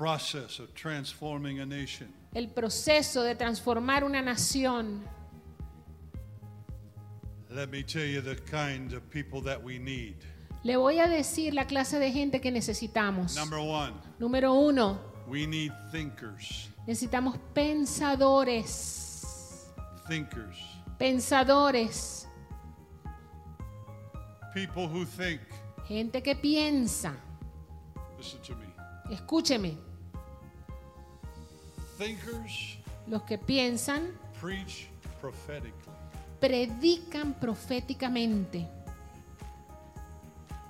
process of transforming a nation. el proceso de transformar una nación. Let me tell you the kind of people that we need. Le voy a decir la clase de gente que necesitamos. Number one, Número uno, we need thinkers. necesitamos pensadores. Thinkers. Pensadores. People who think. Gente que piensa. Listen to me. Escúcheme. Thinkers Los que piensan preach prophetically. predican proféticamente.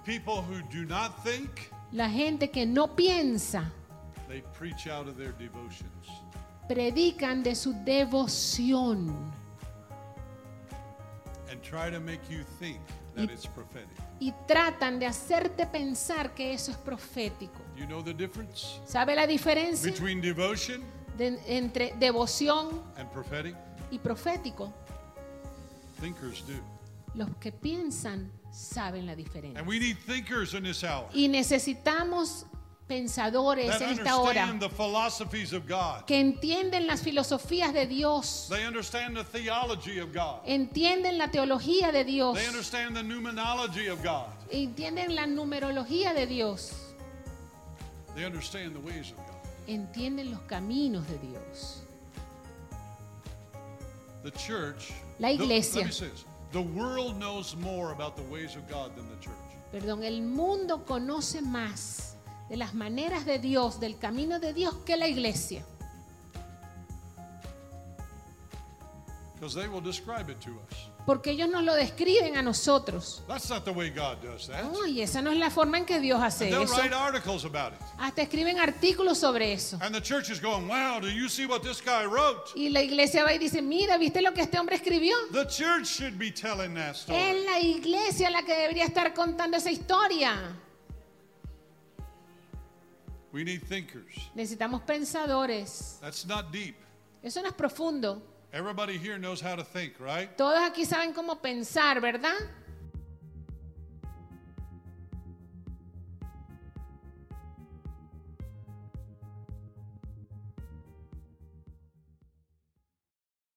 People who do not think, La gente que no piensa they preach out of their devotions. predican de su devoción and try to make you think that it's prophetic. y tratan de hacerte pensar que eso es profético. You know the difference ¿Sabe la diferencia between devotion de- entre devoción and prophetic? y profético? Thinkers do. Los que piensan saben la diferencia. And we need thinkers in this hour Y necesitamos pensadores en esta hora understand the philosophies of God. que entienden las filosofías de Dios, They understand the theology of God. entienden la teología de Dios, They understand the numerology of God. entienden la numerología de Dios, Entienden los caminos de Dios. The church, La iglesia. let me say this. The world knows more about the ways of God than the church. Perdón, el mundo conoce más de las maneras de Dios, del camino de Dios que la iglesia. They will describe it to us. Porque ellos nos lo describen a nosotros. That's not the way God does that. Ay, esa no es la forma en que Dios hace And they'll eso. write articles about it. Hasta escriben artículos sobre eso. And the church is going, wow, do you see what this guy wrote? Y la iglesia va y dice, mira, ¿viste lo que este hombre escribió? The church should be telling that Es story. la iglesia la que debería estar contando esa historia. We need thinkers. Necesitamos pensadores. That's not deep. Eso no es profundo. Everybody here knows how to think, right? Todos aquí saben cómo pensar, ¿verdad?